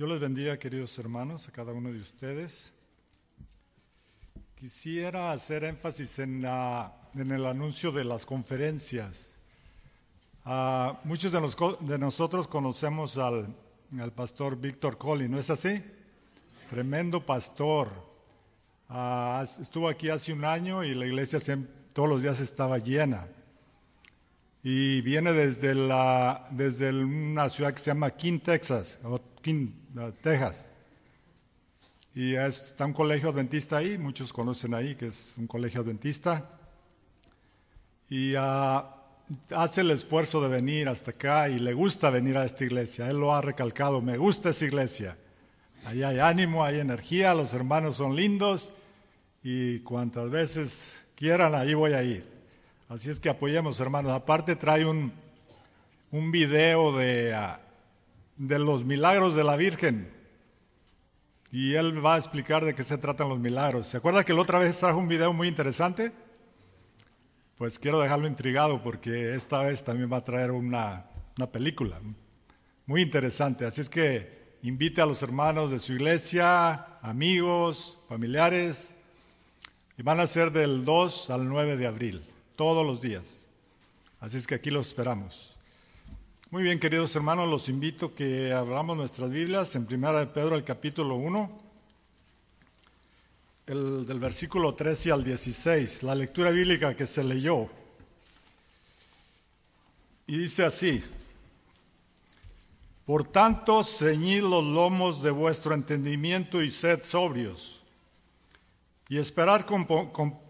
Dios les bendiga, queridos hermanos, a cada uno de ustedes. Quisiera hacer énfasis en, la, en el anuncio de las conferencias. Ah, muchos de, los, de, nosotros conocemos al, pastor Víctor Collin, ¿no es así? Tremendo pastor. Ah, estuvo aquí hace un año y la iglesia todos los días estaba llena. Y viene desde, la, desde una ciudad que se llama King, Texas, o King, Texas. Y está un colegio adventista ahí, muchos conocen ahí que es un colegio adventista. Y uh, hace el esfuerzo de venir hasta acá y le gusta venir a esta iglesia. Él lo ha recalcado, me gusta esa iglesia. Ahí hay ánimo, hay energía, los hermanos son lindos y cuantas veces quieran, ahí voy a ir. Así es que apoyemos, hermanos. Aparte trae un, un video de, ah, de los milagros de la Virgen. Y él va a explicar de qué se tratan los milagros. ¿Se acuerda que la otra vez trajo un video muy interesante? Pues quiero dejarlo intrigado porque esta vez también va a traer una, una película muy interesante. Así es que invite a los hermanos de su iglesia, amigos, familiares, y van a ser del 2 al 9 de abril todos los días. Así es que aquí los esperamos. Muy bien, queridos hermanos, los invito que abramos nuestras Biblias en Primera de Pedro, el capítulo 1, el, del versículo 13 al 16, la lectura bíblica que se leyó. Y dice así, por tanto, ceñid los lomos de vuestro entendimiento y sed sobrios, y esperar con, con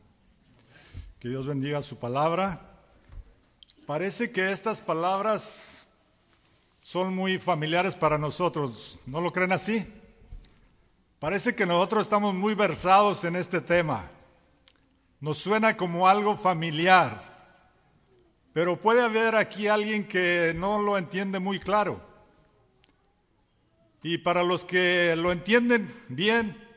Que Dios bendiga su palabra. Parece que estas palabras son muy familiares para nosotros. ¿No lo creen así? Parece que nosotros estamos muy versados en este tema. Nos suena como algo familiar. Pero puede haber aquí alguien que no lo entiende muy claro. Y para los que lo entienden bien,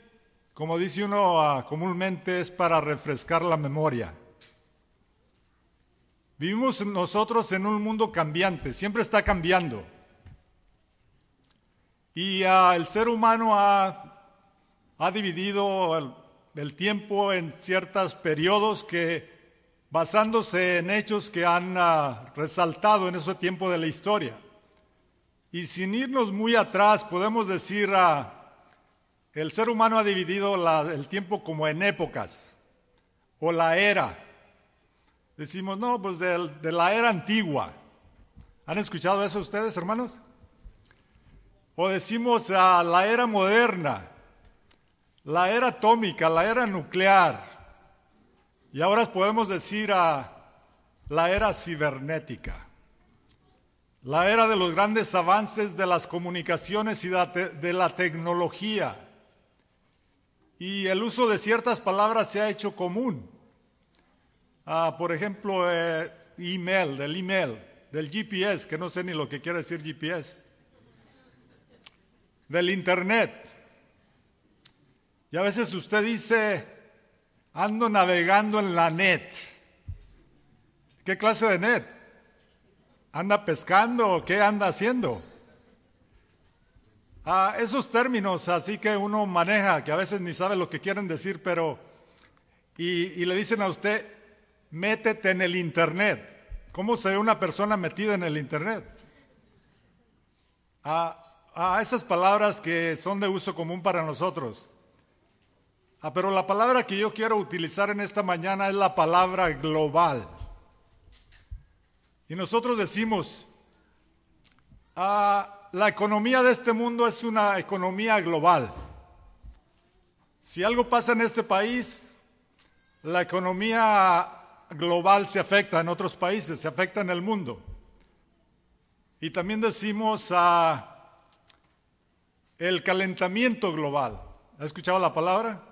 como dice uno ah, comúnmente, es para refrescar la memoria. Vivimos nosotros en un mundo cambiante, siempre está cambiando. Y ah, el ser humano ha, dividido el, tiempo en ciertos periodos que, basándose en hechos que han ah, resaltado en ese tiempo de la historia. Y sin irnos muy atrás, podemos decir, uh, el ser humano ha dividido el tiempo como en épocas, o la era. Decimos, no, pues de, la era antigua. ¿Han escuchado eso ustedes, hermanos? O decimos a la era moderna, la era atómica, la era nuclear. Y ahora podemos decir a la era cibernética, la era de los grandes avances de las comunicaciones y de la tecnología. Y el uso de ciertas palabras se ha hecho común. Ah, por ejemplo, eh, email, del email, del GPS, que no sé ni lo que quiere decir GPS, del Internet. Y a veces usted dice, ando navegando en la net. ¿Qué clase de net? ¿Anda pescando o qué anda haciendo? Ah, esos términos así que uno maneja, que a veces ni sabe lo que quieren decir, pero... y le dicen a usted, métete en el Internet. ¿Cómo se ve una persona metida en el Internet? A, esas palabras que son de uso común para nosotros. Ah, pero la palabra que yo quiero utilizar en esta mañana es la palabra global. Y nosotros decimos, ah, la economía de este mundo es una economía global. Si algo pasa en este país, la economía global se afecta en otros países, se afecta en el mundo. Y también decimos a el calentamiento global. ¿Ha escuchado la palabra?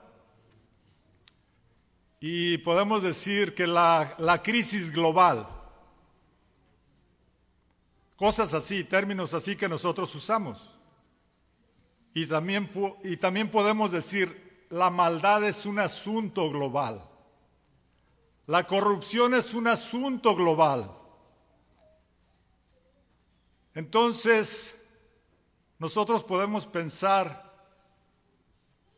Y podemos decir que la, la crisis global, cosas así, términos así que nosotros usamos. Y también, y también podemos decir, la maldad es un asunto global. La corrupción es un asunto global. Entonces, nosotros podemos pensar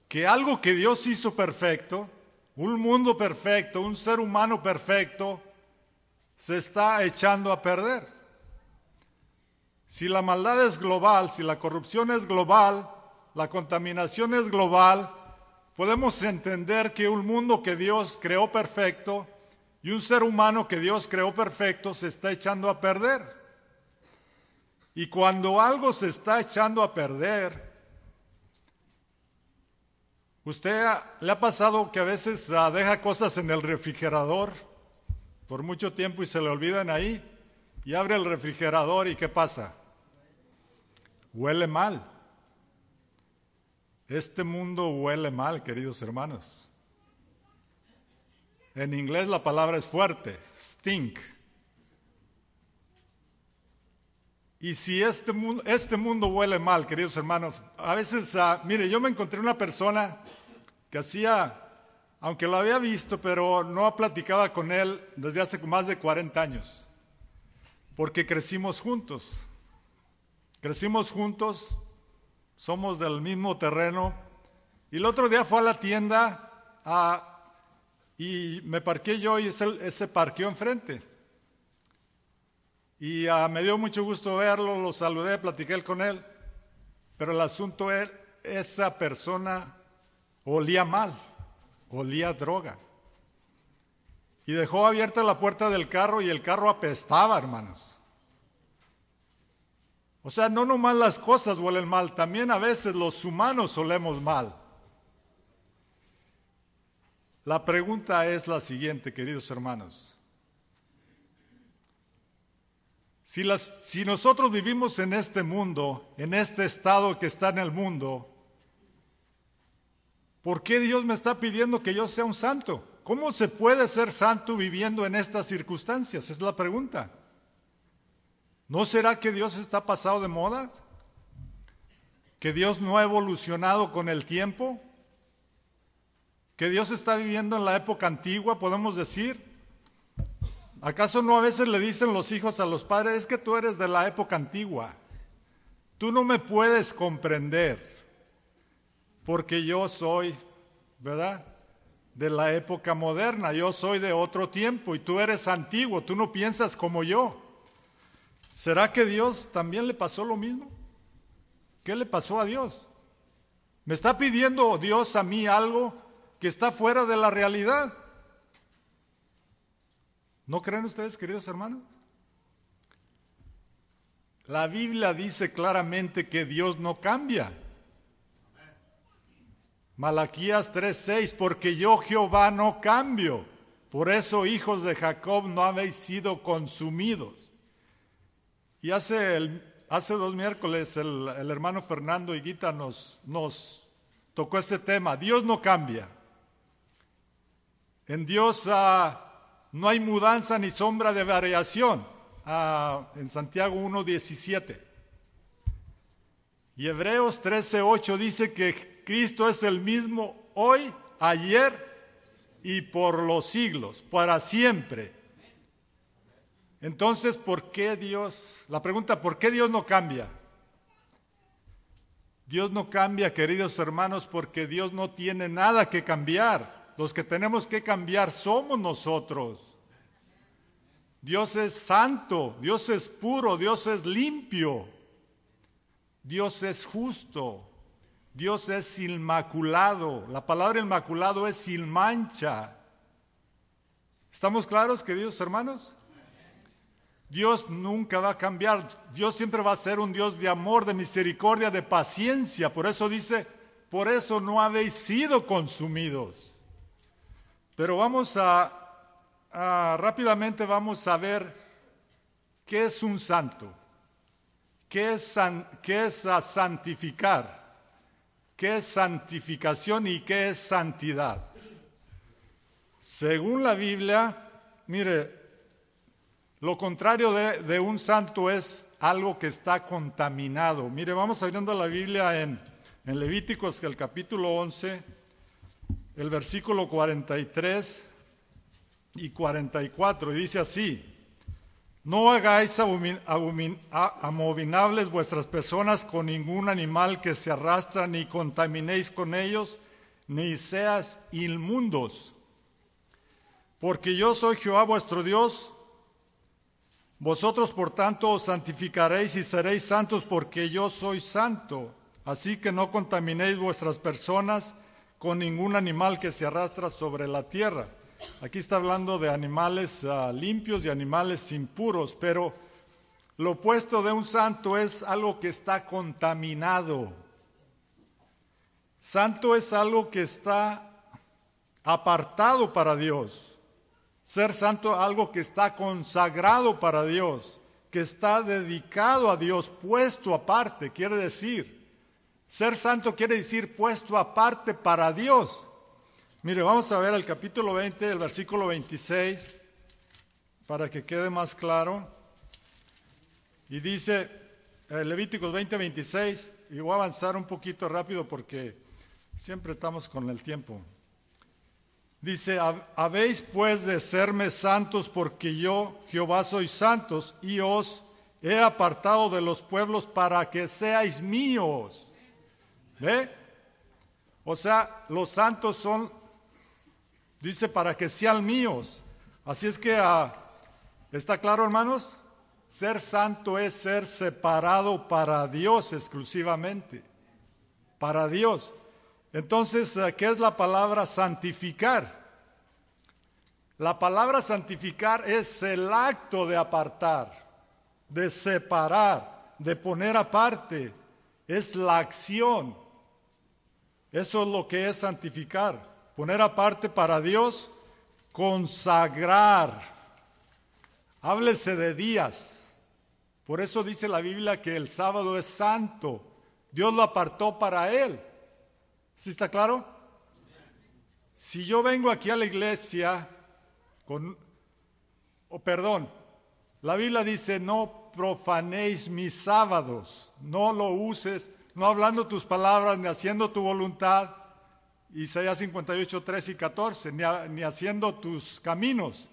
que algo que Dios hizo perfecto, un mundo perfecto, un ser humano perfecto, se está echando a perder. Si la maldad es global, si la corrupción es global, la contaminación es global, podemos entender que un mundo que Dios creó perfecto y un ser humano que Dios creó perfecto se está echando a perder. Y cuando algo se está echando a perder, ¿usted le ha pasado que a veces ah, deja cosas en el refrigerador por mucho tiempo y se le olvidan ahí? Y abre el refrigerador y ¿qué pasa? Huele mal. Este mundo huele mal, queridos hermanos. En inglés la palabra es fuerte, stink. Y si este mundo, este mundo huele mal, queridos hermanos, a veces, uh, mire, yo me encontré una persona que hacía, aunque lo había visto, pero no platicaba con él desde hace más de 40 años, porque crecimos juntos. Crecimos juntos, somos del mismo terreno. Y el otro día fue a la tienda a y me parqué yo y ese, se parqueó enfrente. Y uh, me dio mucho gusto verlo, lo saludé, platiqué con él. Pero el asunto es, esa persona olía mal, olía droga. Y dejó abierta la puerta del carro y el carro apestaba, hermanos. O sea, no nomás las cosas huelen mal, también a veces los humanos olemos mal. La pregunta es la siguiente, queridos hermanos. Si, si, nosotros vivimos en este mundo, en este estado que está en el mundo, ¿por qué Dios me está pidiendo que yo sea un santo? ¿Cómo se puede ser santo viviendo en estas circunstancias? Es la pregunta. ¿No será que Dios está pasado de moda? ¿Que Dios no ha evolucionado con el tiempo? Que Dios está viviendo en la época antigua, podemos decir. ¿Acaso no a veces le dicen los hijos a los padres, es que tú eres de la época antigua? Tú no me puedes comprender porque yo soy, ¿verdad? De la época moderna, yo soy de otro tiempo y tú eres antiguo, tú no piensas como yo. ¿Será que Dios también le pasó lo mismo? ¿Qué le pasó a Dios? ¿Me está pidiendo Dios a mí algo que está fuera de la realidad. ¿No creen ustedes, queridos hermanos? La Biblia dice claramente que Dios no cambia. Malaquías 3:6, porque yo Jehová no cambio. Por eso, hijos de Jacob, no habéis sido consumidos. Y hace, hace dos miércoles el, hermano Fernando Higuita nos, nos tocó ese tema. Dios no cambia. En Dios ah, no hay mudanza ni sombra de variación. Ah, en Santiago 1.17. Y Hebreos 13.8 dice que Cristo es el mismo hoy, ayer y por los siglos, para siempre. Entonces, ¿por qué Dios? La pregunta, ¿por qué Dios no cambia? Dios no cambia, queridos hermanos, porque Dios no tiene nada que cambiar. Los que tenemos que cambiar somos nosotros. Dios es santo, Dios es puro, Dios es limpio, Dios es justo, Dios es inmaculado. La palabra inmaculado es sin mancha. ¿Estamos claros, queridos hermanos? Dios nunca va a cambiar. Dios siempre va a ser un Dios de amor, de misericordia, de paciencia. Por eso dice, por eso no habéis sido consumidos. Pero vamos a, rápidamente vamos a ver qué es un santo, qué es, qué es a santificar. qué es santificación y qué es santidad. Según la Biblia, mire, lo contrario de, un santo es algo que está contaminado. Mire, vamos abriendo la Biblia en, en Levíticos, el capítulo 11, el versículo 43 y 44, y dice así, no hagáis abominables vuestras personas con ningún animal que se arrastra, ni contaminéis con ellos, ni seas inmundos. Porque yo soy Jehová vuestro Dios. Vosotros por tanto os santificaréis y seréis santos porque yo soy santo. Así que no contaminéis vuestras personas con ningún animal que se arrastra sobre la tierra Aquí está hablando de animales ah, limpios y animales impuros, pero lo opuesto de un santo es algo que está contaminado. Santo es algo que está apartado para Dios. Ser santo es algo que está consagrado para Dios, que está dedicado a Dios, puesto aparte, quiere decir. Ser santo quiere decir puesto aparte para Dios. Mire, vamos a ver el capítulo 20, el versículo 26, para que quede más claro. Y dice, eh, Levíticos 20, 26, y voy a avanzar un poquito rápido porque siempre estamos con el tiempo. Dice, habéis pues de serme santos porque yo, Jehová, soy santos y os he apartado de los pueblos para que seáis míos. ¿Ve? O sea, los santos son Dice, para que sean míos. Así es que, ah, ¿está claro, hermanos? Ser santo es ser separado para Dios exclusivamente. Para Dios. Entonces, ah, ¿qué es la palabra santificar? La palabra santificar es el acto de apartar, de separar, de poner aparte. Es la acción. Eso es lo que es santificar poner aparte para Dios, consagrar. Háblese de días. Por eso dice la Biblia que el sábado es santo. Dios lo apartó para él. ¿Sí está claro? Si yo vengo aquí a la iglesia con, oh, perdón, la Biblia dice no profanéis mis sábados, no lo uses, no hablando tus palabras ni haciendo tu voluntad, Isaías 58, 3 y 14, ni, haciendo tus caminos,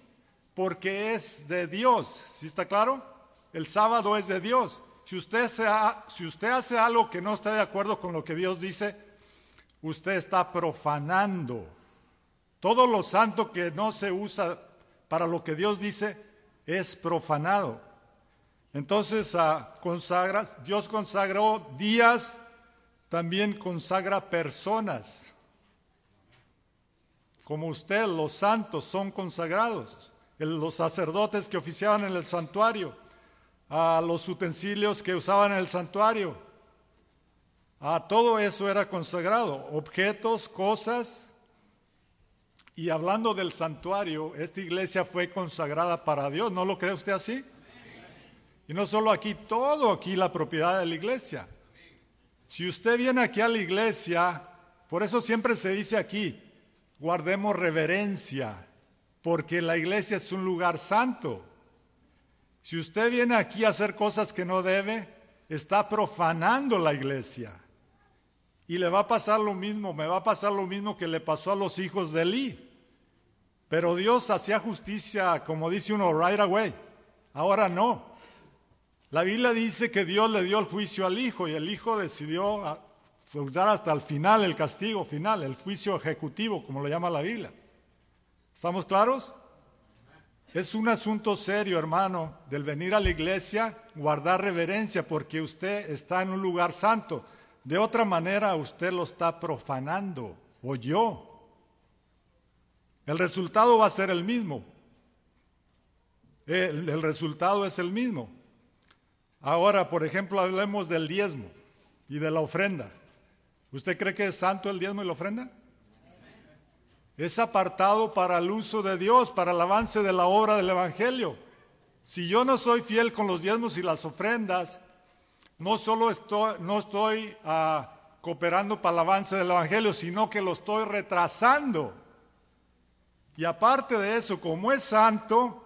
porque es de Dios. ¿Sí está claro? El sábado es de Dios. Si usted, si usted hace algo que no está de acuerdo con lo que Dios dice, usted está profanando. Todo lo santo que no se usa para lo que Dios dice es profanado. Entonces, ah, Dios consagró días, también consagra personas como usted, los santos son consagrados, los sacerdotes que oficiaban en el santuario, a los utensilios que usaban en el santuario, a todo eso era consagrado, objetos, cosas. Y hablando del santuario, esta iglesia fue consagrada para Dios, ¿no lo cree usted así? Y no solo aquí, todo aquí la propiedad de la iglesia. Si usted viene aquí a la iglesia, por eso siempre se dice aquí, guardemos reverencia, porque la iglesia es un lugar santo. Si usted viene aquí a hacer cosas que no debe, está profanando la iglesia. Y le va a pasar lo mismo, me va a pasar lo mismo que le pasó a los hijos de Eli. Pero Dios hacía justicia, como dice uno, right away. Ahora no. La Biblia dice que Dios le dio el juicio al hijo y el hijo decidió usar hasta el final, el castigo final, el juicio ejecutivo, como lo llama la Biblia. ¿Estamos claros? Es un asunto serio, hermano, del venir a la iglesia, guardar reverencia, porque usted está en un lugar santo. De otra manera, usted lo está profanando, o yo. El resultado va a ser el mismo. El, el resultado es el mismo. Ahora, por ejemplo, hablemos del diezmo y de la ofrenda. ¿Usted cree que es santo el diezmo y la ofrenda? Es apartado para el uso de Dios, para el avance de la obra del Evangelio. Si yo no soy fiel con los diezmos y las ofrendas, no solo no estoy ah, cooperando para el avance del Evangelio, sino que lo estoy retrasando. Y aparte de eso, como es santo,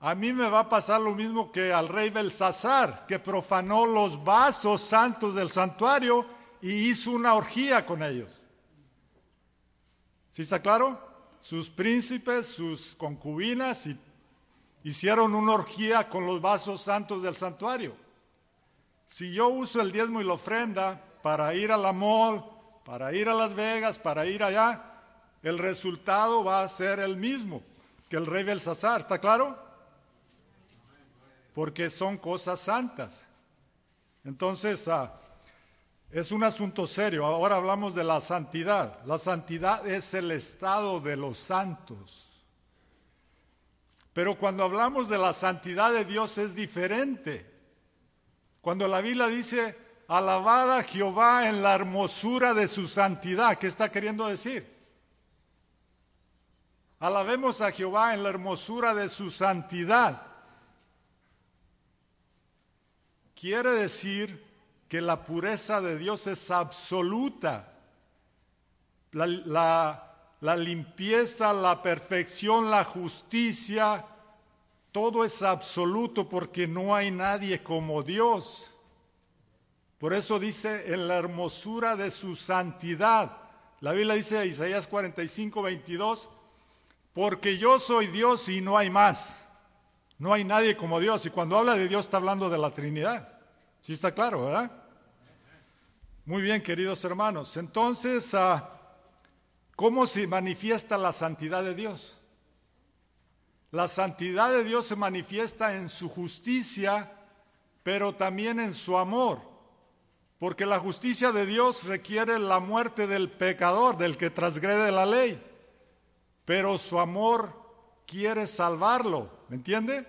a mí me va a pasar lo mismo que al rey Belsasar, que profanó los vasos santos del santuario y hizo una orgía con ellos. ¿Sí está claro? Sus príncipes, sus concubinas hicieron una orgía con los vasos santos del santuario. Si yo uso el diezmo y la ofrenda para ir a la mall, para ir a Las Vegas, para ir allá, el resultado va a ser el mismo que el rey Belsasar, ¿está claro? Porque son cosas santas. Entonces, ah, es un asunto serio. Ahora hablamos de la santidad. La santidad es el estado de los santos. Pero cuando hablamos de la santidad de Dios es diferente. Cuando la Biblia dice, alabada Jehová en la hermosura de su santidad, ¿qué está queriendo decir? Alabemos a Jehová en la hermosura de su santidad. Quiere decir que la pureza de Dios es absoluta. La, limpieza, la perfección, la justicia, todo es absoluto porque no hay nadie como Dios. Por eso dice en la hermosura de su santidad. La Biblia dice Isaías 45, 22, porque yo soy Dios y no hay más. No hay nadie como Dios. Y cuando habla de Dios está hablando de la Trinidad. Sí está claro, ¿verdad? Muy bien, queridos hermanos. Entonces, ah, ¿cómo se manifiesta la santidad de Dios? La santidad de Dios se manifiesta en su justicia, pero también en su amor. Porque la justicia de Dios requiere la muerte del pecador, del que transgrede la ley. Pero su amor quiere salvarlo. ¿Me entiende?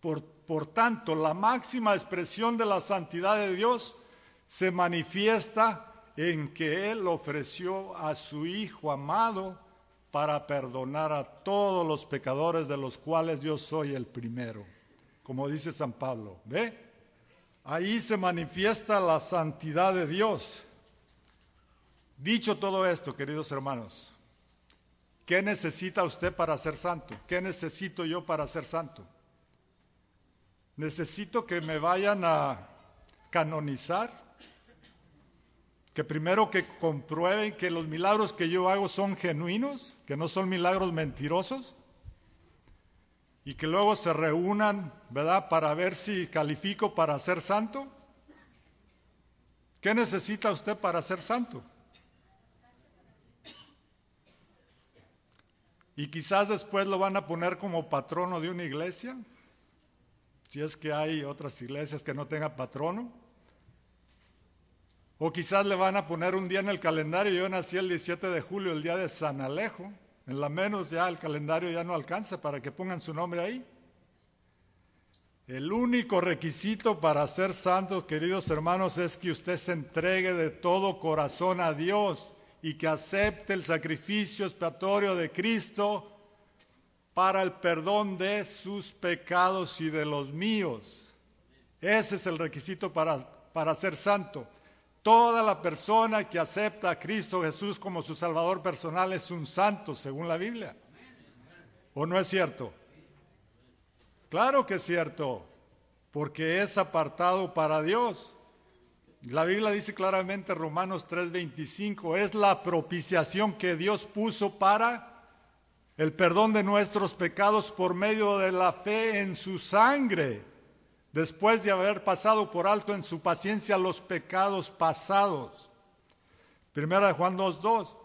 Por, por tanto, la máxima expresión de la santidad de Dios se manifiesta en que Él ofreció a su Hijo amado para perdonar a todos los pecadores de los cuales yo soy el primero, como dice San Pablo. ¿Ve? Ahí se manifiesta la santidad de Dios. Dicho todo esto, queridos hermanos, ¿qué necesita usted para ser santo? ¿Qué necesito yo para ser santo? Necesito que me vayan a canonizar que primero que comprueben que los milagros que yo hago son genuinos, que no son milagros mentirosos, y que luego se reúnan, ¿verdad?, para ver si califico para ser santo. ¿Qué necesita usted para ser santo? Y quizás después lo van a poner como patrono de una iglesia, si es que hay otras iglesias que no tengan patrono. O quizás le van a poner un día en el calendario, yo nací el 17 de julio, el día de San Alejo. En la menos ya el calendario ya no alcanza para que pongan su nombre ahí. El único requisito para ser santos, queridos hermanos, es que usted se entregue de todo corazón a Dios y que acepte el sacrificio expiatorio de Cristo para el perdón de sus pecados y de los míos. Ese es el requisito para, para ser santo. Toda la persona que acepta a Cristo Jesús como su Salvador personal es un santo, según la Biblia. ¿O no es cierto? Claro que es cierto, porque es apartado para Dios. La Biblia dice claramente, Romanos 3:25, es la propiciación que Dios puso para el perdón de nuestros pecados por medio de la fe en su sangre después de haber pasado por alto en su paciencia los pecados pasados. Primera de Juan 2.2.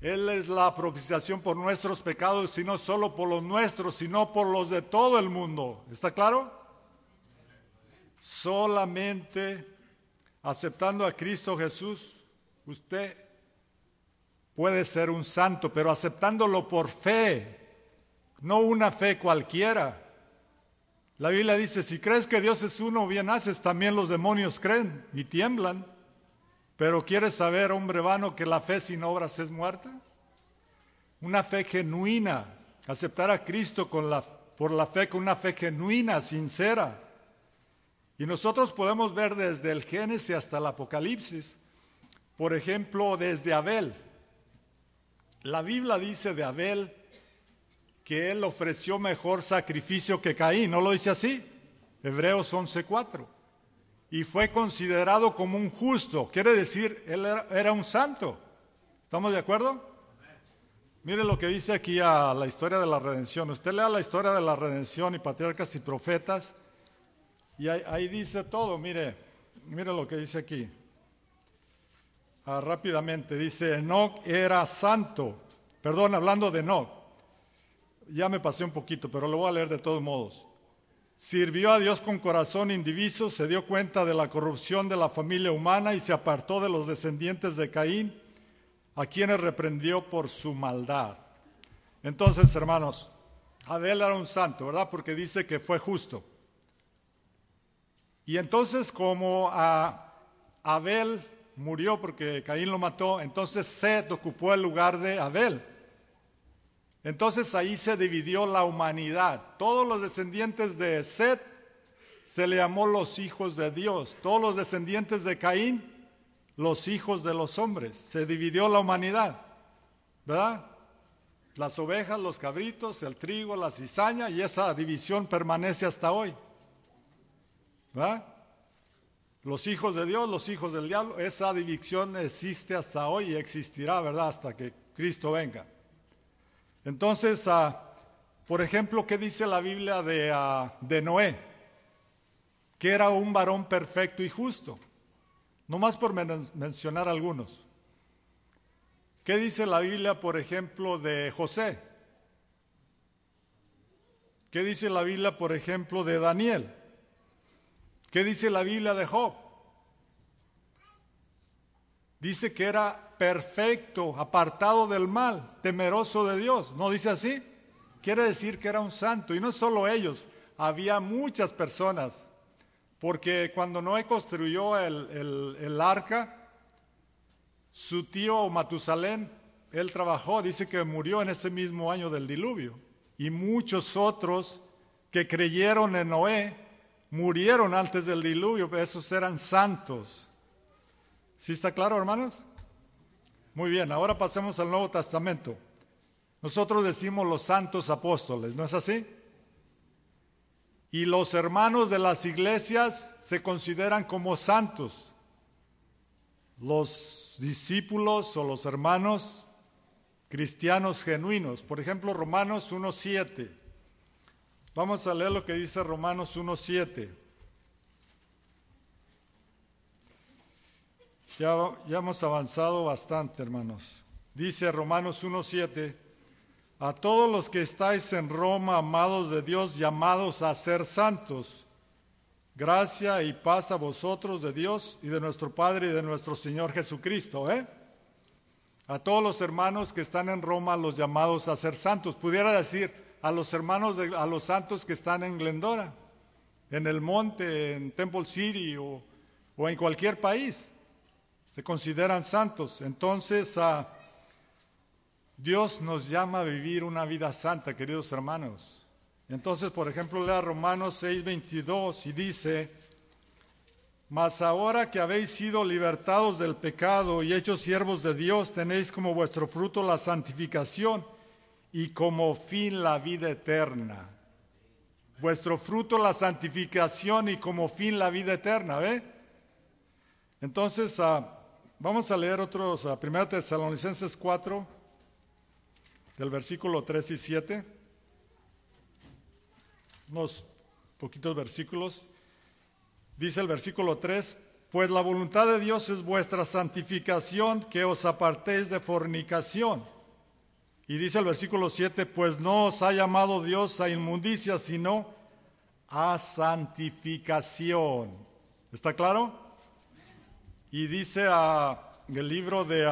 Él es la propiciación por nuestros pecados, y no solo por los nuestros, sino por los de todo el mundo. ¿Está claro? Solamente aceptando a Cristo Jesús, usted puede ser un santo, pero aceptándolo por fe, no una fe cualquiera. La Biblia dice, si crees que Dios es uno, bien haces, también los demonios creen y tiemblan. Pero ¿quieres saber, hombre vano, que la fe sin obras es muerta? Una fe genuina, aceptar a Cristo con la, por la fe, con una fe genuina, sincera. Y nosotros podemos ver desde el Génesis hasta el Apocalipsis, por ejemplo, desde Abel. La Biblia dice de Abel que él ofreció mejor sacrificio que Caín, ¿no lo dice así? Hebreos 11:4. Y fue considerado como un justo, quiere decir, él era, era un santo. ¿Estamos de acuerdo? Mire lo que dice aquí a la historia de la redención. Usted lea la historia de la redención y patriarcas y profetas y ahí, dice todo. Mire, mire lo que dice aquí. Ah, rápidamente dice, Enoch era santo. Perdón, hablando de Enoch. Ya me pasé un poquito, pero lo voy a leer de todos modos. Sirvió a Dios con corazón indiviso, se dio cuenta de la corrupción de la familia humana y se apartó de los descendientes de Caín a quienes reprendió por su maldad. Entonces, hermanos, Abel era un santo, ¿verdad? Porque dice que fue justo. Y entonces, como a Abel murió porque Caín lo mató, entonces Seth ocupó el lugar de Abel. Entonces ahí se dividió la humanidad. Todos los descendientes de Seth se le llamó los hijos de Dios. Todos los descendientes de Caín los hijos de los hombres. Se dividió la humanidad, ¿verdad? Las ovejas, los cabritos, el trigo, la cizaña, y esa división permanece hasta hoy. Los hijos de Dios, los hijos del diablo, esa división existe hasta hoy y existirá, ¿verdad? Hasta que Cristo venga. Entonces, ah, por ejemplo, ¿qué dice la Biblia de, ah, de Noé? Que era un varón perfecto y justo. No más por mencionar algunos. ¿Qué dice la Biblia, por ejemplo, de José? ¿Qué dice la Biblia, por ejemplo, de Daniel? ¿Qué dice la Biblia de Job? Dice que era perfecto, apartado del mal, temeroso de Dios. ¿No dice así? Quiere decir que era un santo. Y no solo ellos, había muchas personas porque cuando Noé construyó el, arca, su tío Matusalén, él trabajó, dice que murió en ese mismo año del diluvio. Y muchos otros que creyeron en Noé murieron antes del diluvio, pero esos eran santos. ¿Sí está claro, hermanos? Muy bien, ahora pasemos al Nuevo Testamento. Nosotros decimos los santos apóstoles, ¿no es así? y los hermanos de las iglesias se consideran como santos. Los discípulos o los hermanos cristianos genuinos. Por ejemplo, Romanos 1.7. Vamos a leer lo que dice Romanos 1.7. Ya, ya hemos avanzado bastante, hermanos. Dice Romanos 1.7 a todos los que estáis en Roma, amados de Dios, llamados a ser santos, gracia y paz a vosotros de Dios y de nuestro Padre y de nuestro Señor Jesucristo. ¿eh? A todos los hermanos que están en Roma, los llamados a ser santos. Pudiera decir a los hermanos, de, a los santos que están en Glendora, en el monte, en Temple City o, o en cualquier país. Se consideran santos. Entonces, a Dios nos llama a vivir una vida santa, queridos hermanos. Entonces, por ejemplo, lea Romanos 6:22 y dice, mas ahora que habéis sido libertados del pecado y hechos siervos de Dios, tenéis como vuestro fruto la santificación y como fin la vida eterna. Vuestro fruto la santificación y como fin la vida eterna, ¿ve? Entonces, ah, vamos a leer otros, a ah, 1 Tesalonicenses 4 del versículo 3 y 7, unos poquitos versículos. Dice el versículo 3, pues la voluntad de Dios es vuestra santificación, que os apartéis de fornicación. Y dice el versículo 7, pues no os ha llamado Dios a inmundicia, sino a santificación. ¿Está claro? Y dice a, el libro de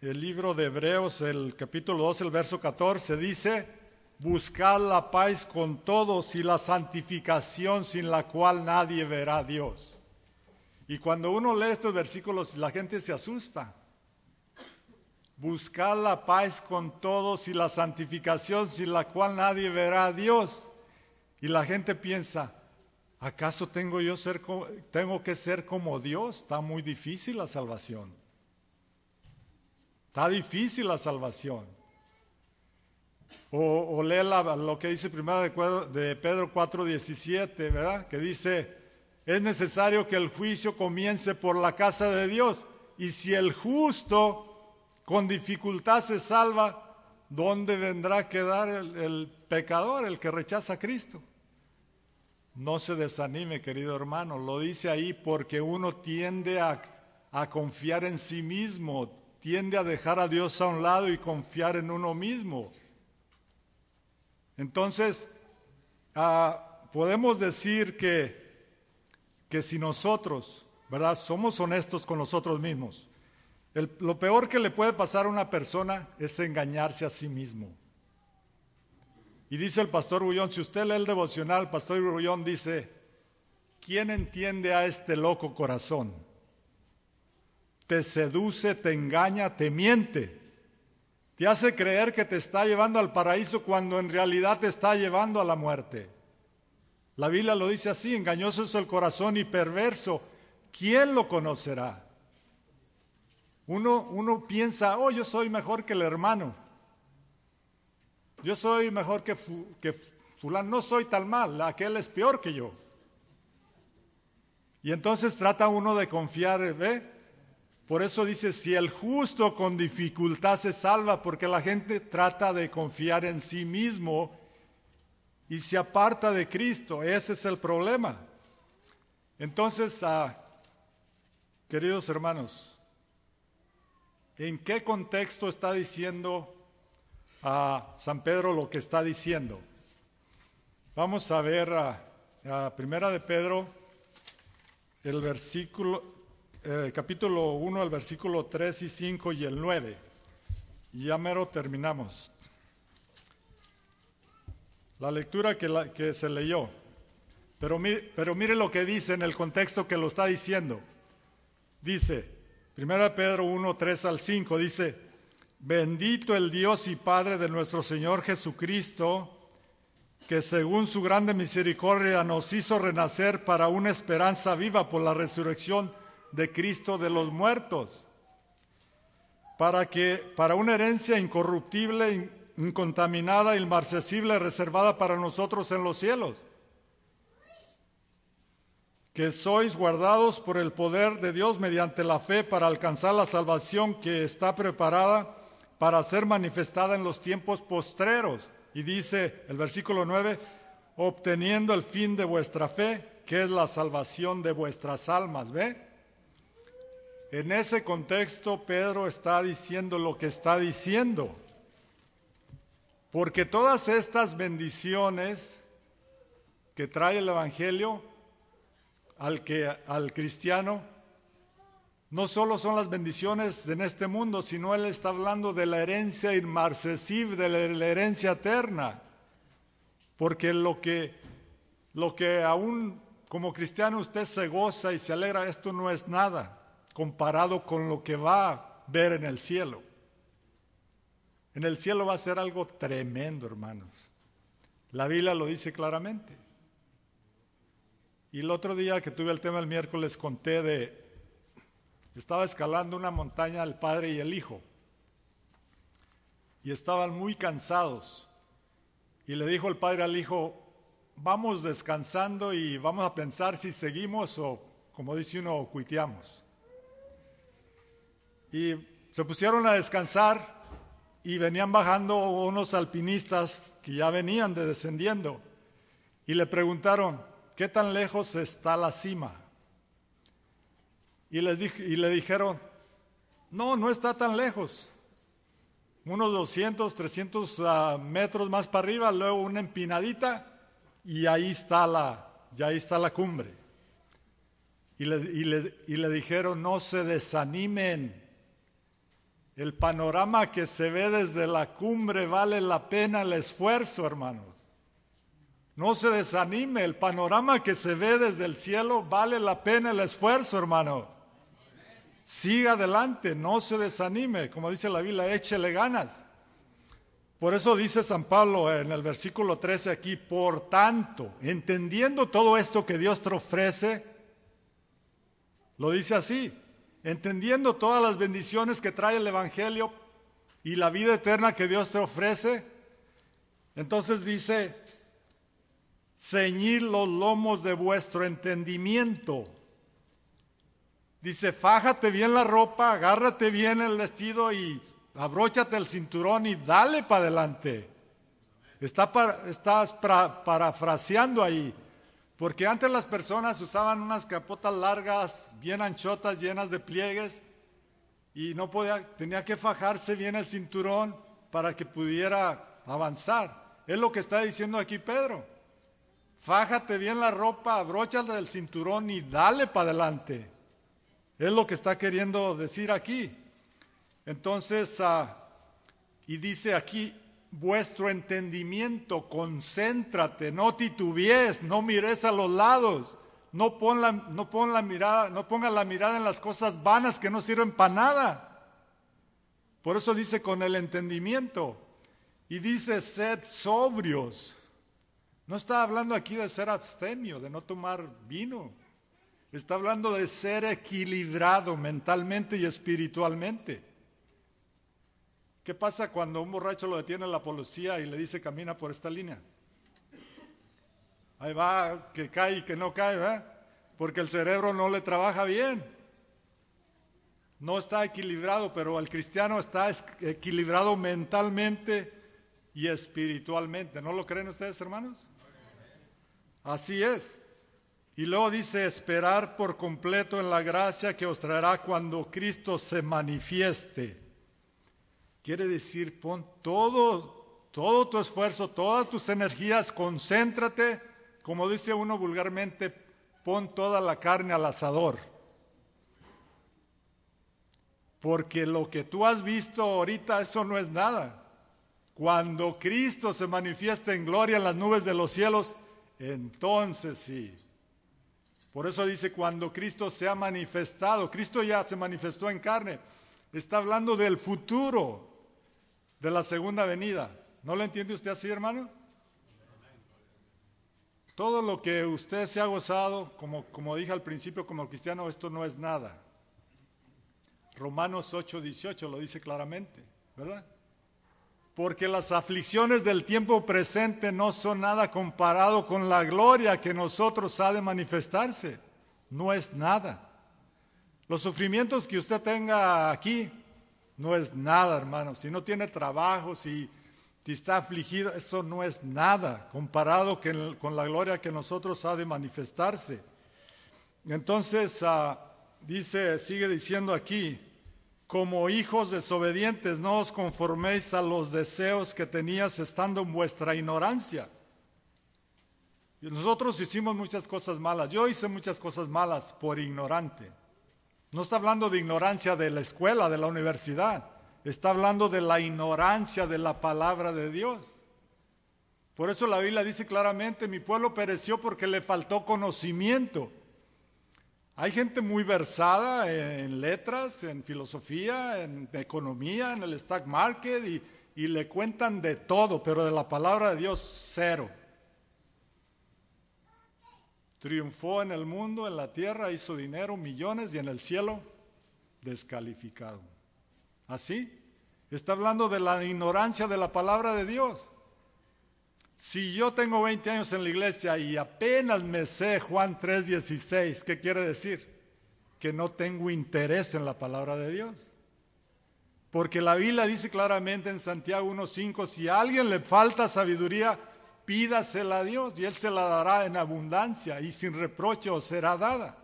el libro de Hebreos, el capítulo 2, el verso 14, dice, buscad la paz con todos y la santificación sin la cual nadie verá a Dios. Y cuando uno lee estos versículos, la gente se asusta. Buscad la paz con todos y la santificación sin la cual nadie verá a Dios. Y la gente piensa, ¿Acaso tengo yo ser, tengo que ser como Dios? Está muy difícil la salvación. Está difícil la salvación. O, lee lo que dice primero de, de Pedro 4:17, ¿verdad? Que dice, es necesario que el juicio comience por la casa de Dios. Y si el justo con dificultad se salva, ¿dónde vendrá a quedar el pecador, el que rechaza a Cristo? No se desanime, querido hermano, lo dice ahí porque uno tiende a, confiar en sí mismo, tiende a dejar a Dios a un lado y confiar en uno mismo. Entonces, ah, podemos decir que, que si nosotros, ¿verdad? Somos honestos con nosotros mismos. Lo peor que le puede pasar a una persona es engañarse a sí mismo. Y dice el pastor Gullón, si usted lee el devocional, el pastor Gullón dice, ¿quién entiende a este loco corazón? Te seduce, te engaña, te miente. Te hace creer que te está llevando al paraíso cuando en realidad te está llevando a la muerte. La Biblia lo dice así, engañoso es el corazón y perverso. ¿Quién lo conocerá? Uno, uno piensa, oh, yo soy mejor que el hermano. Yo soy mejor que, que fulano, no soy tan mal, aquel es peor que yo. Y entonces trata uno de confiar, ¿ve? Por eso dice, si el justo con dificultad se salva, porque la gente trata de confiar en sí mismo y se aparta de Cristo. Ese es el problema. Entonces, ah, queridos hermanos, ¿en qué contexto está diciendo a San Pedro lo que está diciendo. Vamos a ver a, Primera de Pedro, el versículo, eh, capítulo 1, el versículo 3 y 5 y el 9. Y ya mero terminamos. La lectura que, la, que se leyó. Pero, pero mire lo que dice en el contexto que lo está diciendo. Dice, Primera Pedro 1, 3 al 5, dice, Bendito el Dios y Padre de nuestro Señor Jesucristo, que según su grande misericordia nos hizo renacer para una esperanza viva por la resurrección de Cristo de los muertos, para que para una herencia incorruptible, incontaminada, inmarcesible, reservada para nosotros en los cielos, que sois guardados por el poder de Dios mediante la fe para alcanzar la salvación que está preparada para ser manifestada en los tiempos postreros. Y dice el versículo 9, obteniendo el fin de vuestra fe, que es la salvación de vuestras almas. ¿Ve? En ese contexto Pedro está diciendo lo que está diciendo. Porque todas estas bendiciones que trae el Evangelio al, que, al cristiano, no solo son las bendiciones en este mundo, sino Él está hablando de la herencia inmarcesible, de la herencia eterna. Porque lo que, lo que aún como cristiano usted se goza y se alegra, esto no es nada comparado con lo que va a ver en el cielo. En el cielo va a ser algo tremendo, hermanos. La Biblia lo dice claramente. Y el otro día que tuve el tema el miércoles conté de estaba escalando una montaña el padre y el hijo. Y estaban muy cansados. Y le dijo el padre al hijo, vamos descansando y vamos a pensar si seguimos o, como dice uno, cuiteamos. Y se pusieron a descansar y venían bajando unos alpinistas que ya venían de descendiendo. Y le preguntaron, ¿qué tan lejos está la cima? Y, les y le dijeron, no, no está tan lejos. Unos 200, 300 ah, metros más para arriba, luego una empinadita y ahí está la, ya ahí está la cumbre. Y le, y, le, y le dijeron, no se desanimen. El panorama que se ve desde la cumbre vale la pena el esfuerzo, hermanos. No se desanime, el panorama que se ve desde el cielo vale la pena el esfuerzo, hermano. Siga adelante, no se desanime, como dice la Biblia, échele ganas. Por eso dice San Pablo en el versículo 13 aquí, por tanto, entendiendo todo esto que Dios te ofrece, lo dice así, entendiendo todas las bendiciones que trae el Evangelio y la vida eterna que Dios te ofrece, entonces dice, ceñir los lomos de vuestro entendimiento. Dice, fájate bien la ropa, agárrate bien el vestido y abróchate el cinturón y dale para adelante. Está estás parafraseando ahí, porque antes las personas usaban unas capotas largas, bien anchotas, llenas de pliegues, y no podía, tenía que fajarse bien el cinturón para que pudiera avanzar. Es lo que está diciendo aquí Pedro. Fájate bien la ropa, abróchate el cinturón y dale para adelante. Es lo que está queriendo decir aquí. Entonces, ah, y dice aquí, vuestro entendimiento, concéntrate, no titubees, no mires a los lados, no pon la, no pon la mirada, no ponga la mirada en las cosas vanas que no sirven para nada. Por eso dice con el entendimiento. Y dice, sed sobrios. No está hablando aquí de ser abstemio, de no tomar vino. Está hablando de ser equilibrado mentalmente y espiritualmente. ¿Qué pasa cuando un borracho lo detiene la policía y le dice camina por esta línea? Ahí va, que cae y que no cae, ¿verdad? Porque el cerebro no le trabaja bien. No está equilibrado, pero el cristiano está equilibrado mentalmente y espiritualmente. ¿No lo creen ustedes, hermanos? Así es. Y luego dice, esperar por completo en la gracia que os traerá cuando Cristo se manifieste. Quiere decir, pon todo, todo tu esfuerzo, todas tus energías, concéntrate, como dice uno vulgarmente, pon toda la carne al asador. Porque lo que tú has visto ahorita, eso no es nada. Cuando Cristo se manifiesta en gloria en las nubes de los cielos, entonces sí. Por eso dice, cuando Cristo se ha manifestado, Cristo ya se manifestó en carne, está hablando del futuro de la segunda venida. ¿No lo entiende usted así, hermano? Todo lo que usted se ha gozado, como, como dije al principio, como cristiano, esto no es nada. Romanos 8, 18 lo dice claramente, ¿verdad? Porque las aflicciones del tiempo presente no son nada comparado con la gloria que nosotros ha de manifestarse. No es nada. Los sufrimientos que usted tenga aquí no es nada, hermano. Si no tiene trabajo, si, está afligido, eso no es nada comparado con la gloria que nosotros ha de manifestarse. Entonces, ah, dice, sigue diciendo aquí, como hijos desobedientes, no os conforméis a los deseos que tenías estando en vuestra ignorancia. Y nosotros hicimos muchas cosas malas. Yo hice muchas cosas malas por ignorante. No está hablando de ignorancia de la escuela, de la universidad. Está hablando de la ignorancia de la palabra de Dios. Por eso la Biblia dice claramente, mi pueblo pereció porque le faltó conocimiento. Hay gente muy versada en letras, en filosofía, en economía, en el stock market y, le cuentan de todo, pero de la palabra de Dios cero. Triunfó en el mundo, en la tierra, hizo dinero, millones y en el cielo descalificado. ¿Así? Está hablando de la ignorancia de la palabra de Dios. Si yo tengo 20 años en la iglesia y apenas me sé Juan 3:16, ¿qué quiere decir? Que no tengo interés en la palabra de Dios. Porque la Biblia dice claramente en Santiago 1:5, si a alguien le falta sabiduría, pídasela a Dios y Él se la dará en abundancia y sin reproche os será dada.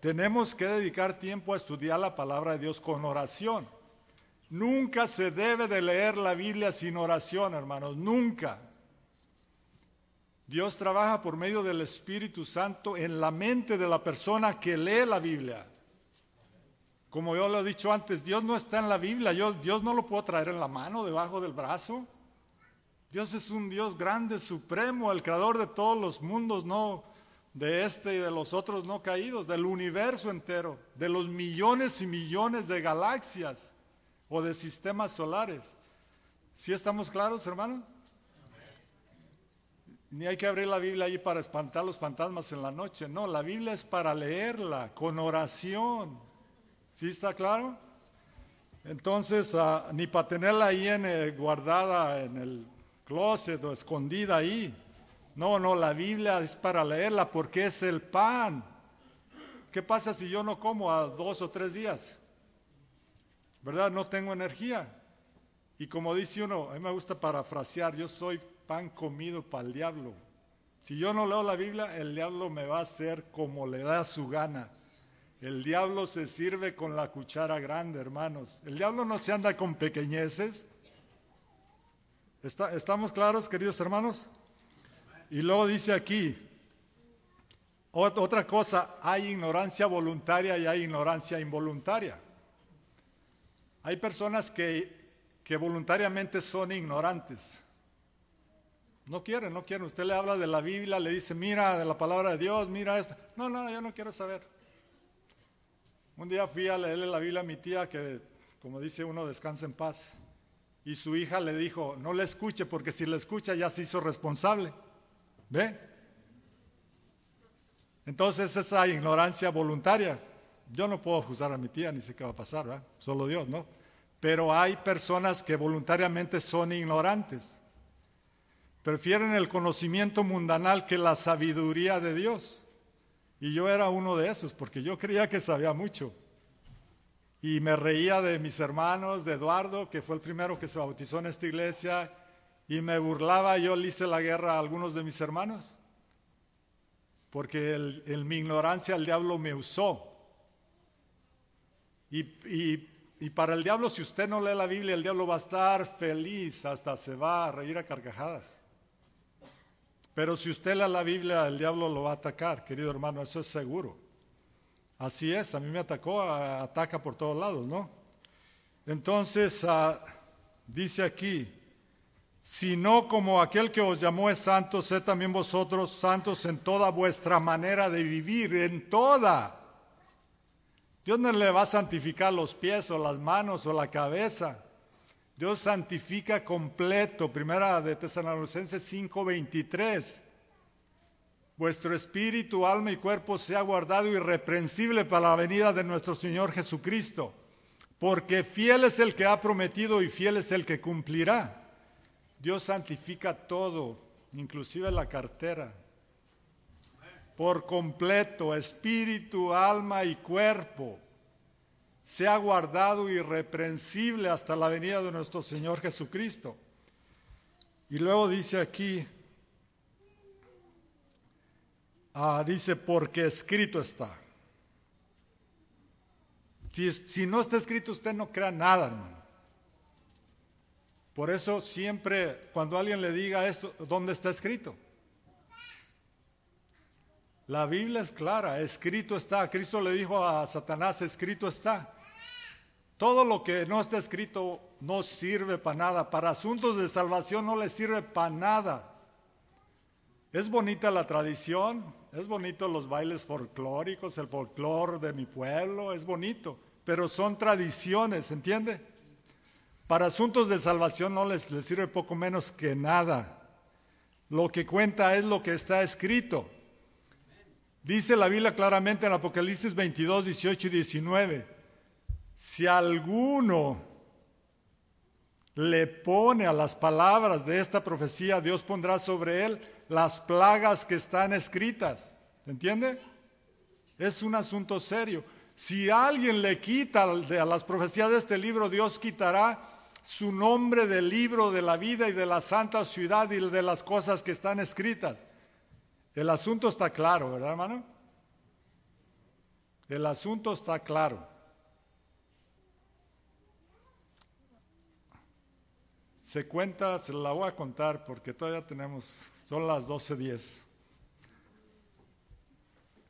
Tenemos que dedicar tiempo a estudiar la palabra de Dios con oración. Nunca se debe de leer la Biblia sin oración, hermanos, nunca. Dios trabaja por medio del Espíritu Santo en la mente de la persona que lee la Biblia. Como yo lo he dicho antes, Dios no está en la Biblia, yo, Dios no lo puedo traer en la mano, debajo del brazo. Dios es un Dios grande, supremo, el creador de todos los mundos, no de este y de los otros no caídos, del universo entero, de los millones y millones de galaxias o de sistemas solares. ¿Sí estamos claros, hermano? Ni hay que abrir la Biblia ahí para espantar los fantasmas en la noche. No, la Biblia es para leerla con oración. ¿Sí está claro? Entonces, ah, ni para tenerla ahí eh, guardada en el closet o escondida ahí. No, no, la Biblia es para leerla porque es el pan. ¿Qué pasa si yo no como a dos o tres días? ¿Verdad? No tengo energía. Y como dice uno, a mí me gusta parafrasear, yo soy pan comido para el diablo. Si yo no leo la Biblia, el diablo me va a hacer como le da su gana. El diablo se sirve con la cuchara grande, hermanos. El diablo no se anda con pequeñeces. ¿Estamos claros, queridos hermanos? Y luego dice aquí, otra cosa, hay ignorancia voluntaria y hay ignorancia involuntaria. Hay personas que voluntariamente son ignorantes. No quieren, no quieren. Usted le habla de la Biblia, le dice, mira de la palabra de Dios, mira esto. No, no, yo no quiero saber. Un día fui a leerle la Biblia a mi tía que, como dice uno, descansa en paz. Y su hija le dijo, no le escuche porque si le escucha ya se hizo responsable. ¿Ve? Entonces esa ignorancia voluntaria, yo no puedo juzgar a mi tía, ni sé qué va a pasar, ¿verdad? Solo Dios, ¿no? Pero hay personas que voluntariamente son ignorantes. Prefieren el conocimiento mundanal que la sabiduría de Dios. Y yo era uno de esos, porque yo creía que sabía mucho. Y me reía de mis hermanos, de Eduardo, que fue el primero que se bautizó en esta iglesia, y me burlaba, yo le hice la guerra a algunos de mis hermanos, porque en mi ignorancia el diablo me usó. Y, para el diablo, si usted no lee la Biblia, el diablo va a estar feliz, hasta se va a reír a carcajadas. Pero si usted lee la Biblia, el diablo lo va a atacar, querido hermano, eso es seguro. Así es, a mí me atacó, ataca por todos lados, ¿no? Entonces, ah, dice aquí, sino como aquel que os llamó es santo, sed también vosotros santos en toda vuestra manera de vivir, en toda. Dios no le va a santificar los pies o las manos o la cabeza. Dios santifica completo. Primera de Tesalonicenses 5:23. Vuestro espíritu, alma y cuerpo sea guardado irreprensible para la venida de nuestro Señor Jesucristo. Porque fiel es el que ha prometido y fiel es el que cumplirá. Dios santifica todo, inclusive la cartera, por completo, espíritu, alma y cuerpo. Sea guardado irreprensible hasta la venida de nuestro Señor Jesucristo. Y luego dice aquí, ah, dice, porque escrito está. Si, si no está escrito, usted no crea nada, hermano. Por eso siempre cuando alguien le diga esto, ¿dónde está escrito? La Biblia es clara, escrito está. Cristo le dijo a Satanás, escrito está. Todo lo que no está escrito no sirve para nada. Para asuntos de salvación no le sirve para nada. Es bonita la tradición, es bonito los bailes folclóricos, el folclor de mi pueblo, es bonito, pero son tradiciones, ¿entiende? Para asuntos de salvación no les, sirve poco menos que nada. Lo que cuenta es lo que está escrito. Dice la Biblia claramente en Apocalipsis 22, 18 y 19. Si alguno le pone a las palabras de esta profecía, Dios pondrá sobre él las plagas que están escritas. ¿Entiende? Es un asunto serio. Si alguien le quita a las profecías de este libro, Dios quitará su nombre del libro de la vida y de la santa ciudad y de las cosas que están escritas. El asunto está claro, ¿verdad, hermano? El asunto está claro. Se cuenta, se la voy a contar porque todavía tenemos, son las 12.10.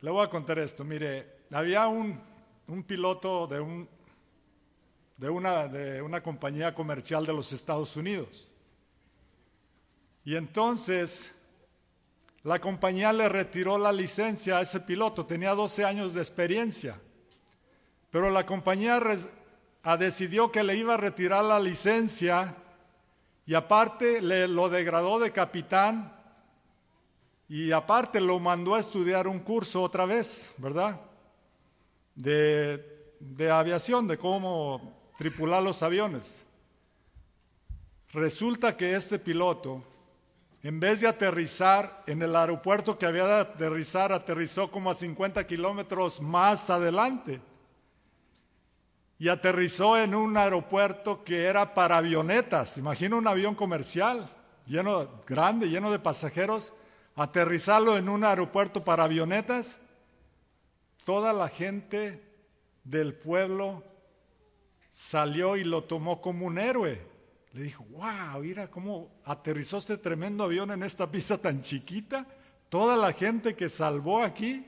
Le voy a contar esto. Mire, había un, un piloto de un de una, de una compañía comercial de los Estados Unidos. Y entonces la compañía le retiró la licencia a ese piloto, tenía 12 años de experiencia, pero la compañía decidió que le iba a retirar la licencia Y aparte le, lo degradó de capitán y aparte lo mandó a estudiar un curso otra vez, ¿verdad? De, de aviación, de cómo tripular los aviones. Resulta que este piloto, en vez de aterrizar en el aeropuerto que había de aterrizar, aterrizó como a 50 kilómetros más adelante. Y aterrizó en un aeropuerto que era para avionetas. Imagina un avión comercial, lleno, grande, lleno de pasajeros. Aterrizarlo en un aeropuerto para avionetas. Toda la gente del pueblo salió y lo tomó como un héroe. Le dijo, wow, mira cómo aterrizó este tremendo avión en esta pista tan chiquita. Toda la gente que salvó aquí.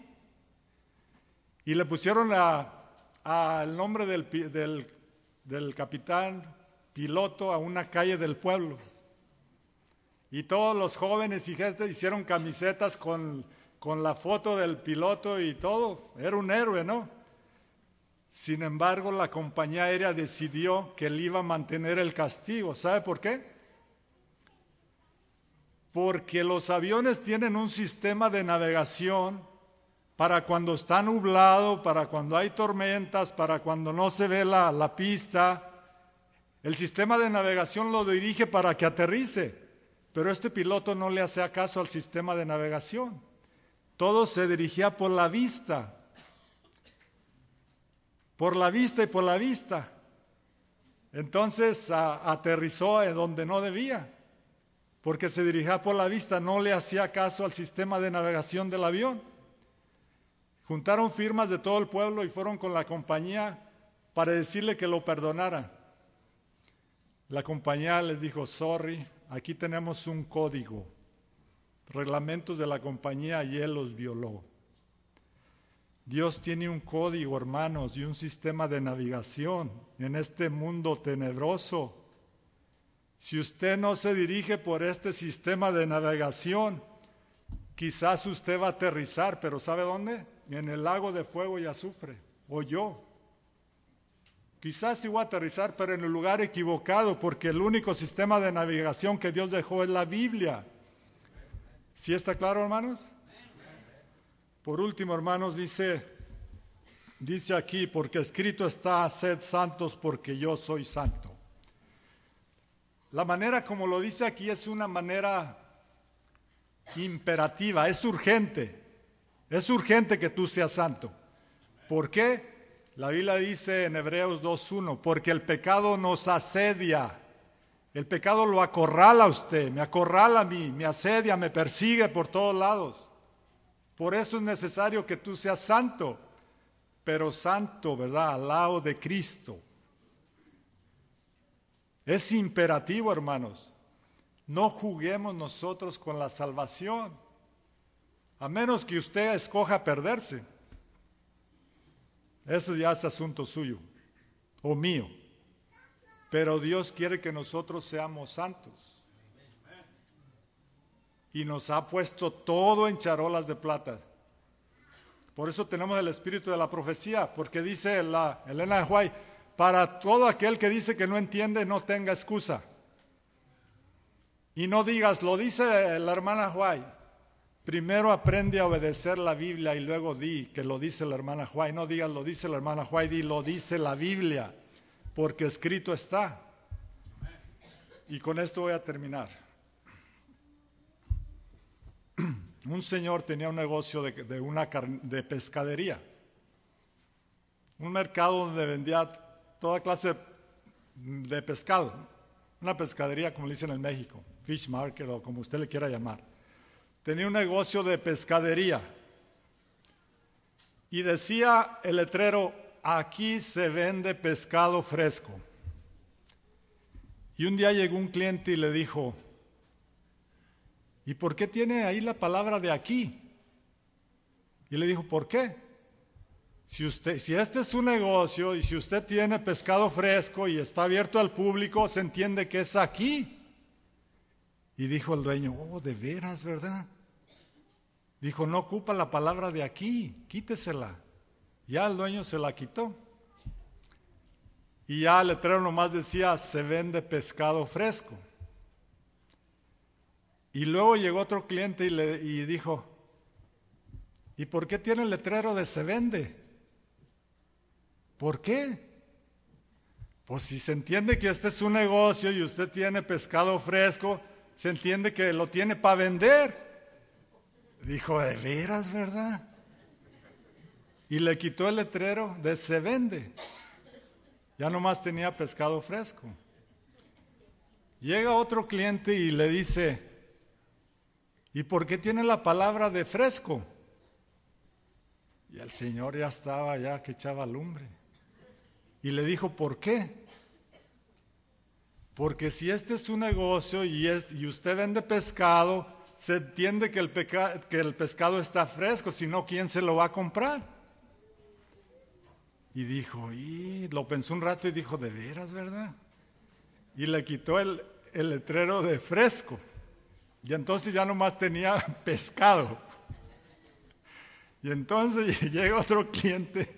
Y le pusieron el nombre del, del, capitán piloto a una calle del pueblo. Y todos los jóvenes y gente hicieron camisetas con la foto del piloto y todo. Era un héroe, ¿no? Sin embargo, la compañía aérea decidió que él iba a mantener el castigo. ¿Sabe por qué? Porque los aviones tienen un sistema de navegación para cuando está nublado, para cuando hay tormentas, para cuando no se ve la, la pista. El sistema de navegación lo dirige para que aterrice, pero este piloto no le hace caso al sistema de navegación. Todo se dirigía por la vista por la vista y por la vista. Entonces aterrizó en donde no debía, porque se dirigía por la vista, no le hacía caso al sistema de navegación del avión. Juntaron firmas de todo el pueblo y fueron con la compañía para decirle que lo perdonara. La compañía les dijo, sorry, aquí tenemos un código, reglamentos de la compañía y él los violó. Dios tiene un código, hermanos, y un sistema de navegación en este mundo tenebroso. Si usted no se dirige por este sistema de navegación, quizás usted va a aterrizar, pero ¿sabe dónde? En el lago de fuego y azufre, o yo. Quizás sí voy a aterrizar, pero en el lugar equivocado, porque el único sistema de navegación que Dios dejó es la Biblia. ¿Sí está claro, hermanos? Por último, hermanos, dice, dice aquí, porque escrito está, sed santos porque yo soy santo. La manera como lo dice aquí es una manera imperativa, es urgente. Es urgente que tú seas santo. ¿Por qué? La Biblia dice en Hebreos 2.1, porque el pecado nos asedia. El pecado lo acorrala a usted, me acorrala a mí, me asedia, me persigue por todos lados. Por eso es necesario que tú seas santo, pero santo, ¿verdad? Al lado de Cristo. Es imperativo, hermanos. No juguemos nosotros con la salvación, a menos que usted escoja perderse. Eso ya es asunto suyo o mío. Pero Dios quiere que nosotros seamos santos y nos ha puesto todo en charolas de plata. Por eso tenemos el espíritu de la profecía, porque dice la Elena de Huay, para todo aquel que dice que no entiende, no tenga excusa. Y no digas, lo dice la hermana Huay. Primero aprende a obedecer la Biblia y luego di que lo dice la hermana Huay. No digas, lo dice la hermana Huay, di, lo dice la Biblia, porque escrito está. Y con esto voy a terminar. un señor tenía un negocio de, una de pescadería, un mercado donde vendía toda clase de pescado, una pescadería como le dicen en México, fish market o como usted le quiera llamar. Tenía un negocio de pescadería y decía el letrero, aquí se vende pescado fresco. Y un día llegó un cliente y le dijo, ¿Y por qué tiene ahí la palabra de aquí? Y le dijo, ¿por qué? Si, usted, si este es su negocio y si usted tiene pescado fresco y está abierto al público, se entiende que es aquí. Y dijo el dueño, oh, de veras, ¿verdad? Dijo, no ocupa la palabra de aquí, quítesela. Ya el dueño se la quitó. Y ya el letrero nomás decía, se vende pescado fresco. Y luego llegó otro cliente y le dijo, ¿y por qué tiene el letrero de se vende? ¿Por qué? Pues si se entiende que este es un negocio y usted tiene pescado fresco, se entiende que lo tiene para vender. Dijo, de veras, ¿verdad? Y le quitó el letrero de se vende. Ya nomás tenía pescado fresco. Llega otro cliente y le dice, ¿y por qué tiene la palabra de fresco? Y el señor ya estaba, ya que echaba lumbre. Y le dijo, ¿por qué? Porque si este es un negocio y, y usted vende pescado, se entiende que el, que el pescado está fresco, si no, ¿quién se lo va a comprar? Y dijo, y lo pensó un rato y dijo, de veras, ¿verdad? Y le quitó el, el letrero de fresco. Y entonces ya nomás tenía pescado. Y entonces llega otro cliente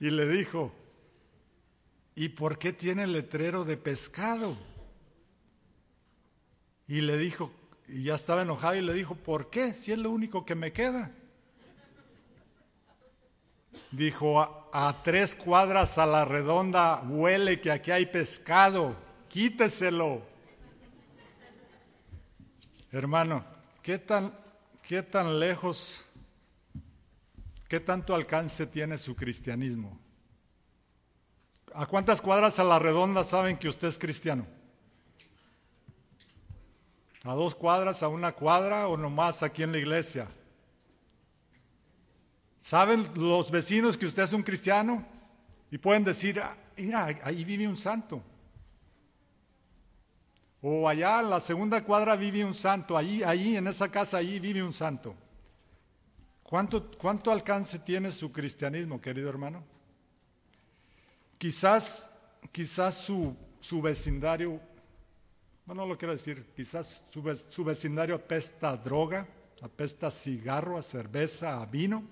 y le dijo, ¿y por qué tiene letrero de pescado? Y le dijo, y ya estaba enojado y le dijo, ¿por qué? Si es lo único que me queda. Dijo, a, tres cuadras a la redonda huele que aquí hay pescado, quíteselo. Hermano, ¿qué tan, qué tan lejos, qué tanto alcance tiene su cristianismo? ¿A cuántas cuadras a la redonda saben que usted es cristiano? ¿A dos cuadras, a una cuadra o nomás aquí en la iglesia? ¿Saben los vecinos que usted es un cristiano? Y pueden decir, ah, mira, ahí vive un santo. O allá en la segunda cuadra vive un santo, ahí, ahí en esa casa, ahí vive un santo. ¿Cuánto, ¿Cuánto alcance tiene su cristianismo, querido hermano? Quizás, quizás su, su vecindario, bueno, no lo quiero decir, quizás su, su vecindario apesta a droga, apesta a cigarro, a cerveza, a vino.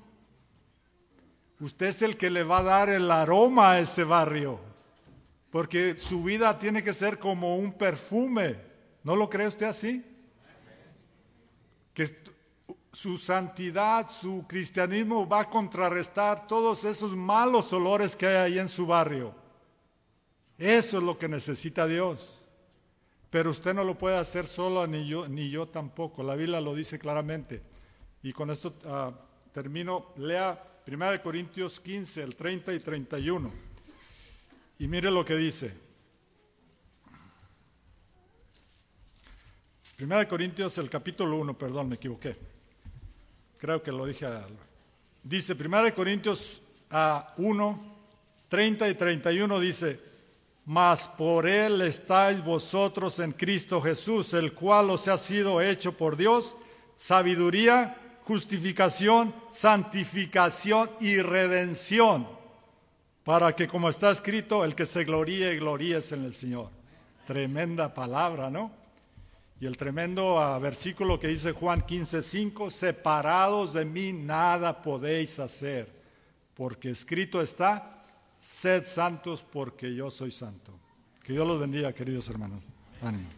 Usted es el que le va a dar el aroma a ese barrio, porque su vida tiene que ser como un perfume. ¿No lo cree usted así? Que su santidad, su cristianismo va a contrarrestar todos esos malos olores que hay ahí en su barrio. Eso es lo que necesita Dios. Pero usted no lo puede hacer solo, ni yo, ni yo tampoco. La Biblia lo dice claramente. Y con esto uh, termino. Lea 1 Corintios 15, el 30 y 31. Y mire lo que dice. 1 Corintios, el capítulo 1, perdón, me equivoqué. Creo que lo dije. Dice 1 Corintios a 1, 30 y 31 dice, mas por él estáis vosotros en Cristo Jesús, el cual os ha sido hecho por Dios sabiduría, justificación, santificación y redención, para que como está escrito, el que se gloríe, gloríes en el Señor. Tremenda palabra, ¿no? Y el tremendo uh, versículo que dice Juan 15:5, separados de mí nada podéis hacer, porque escrito está, sed santos porque yo soy santo. Que Dios los bendiga, queridos hermanos. Ánimo.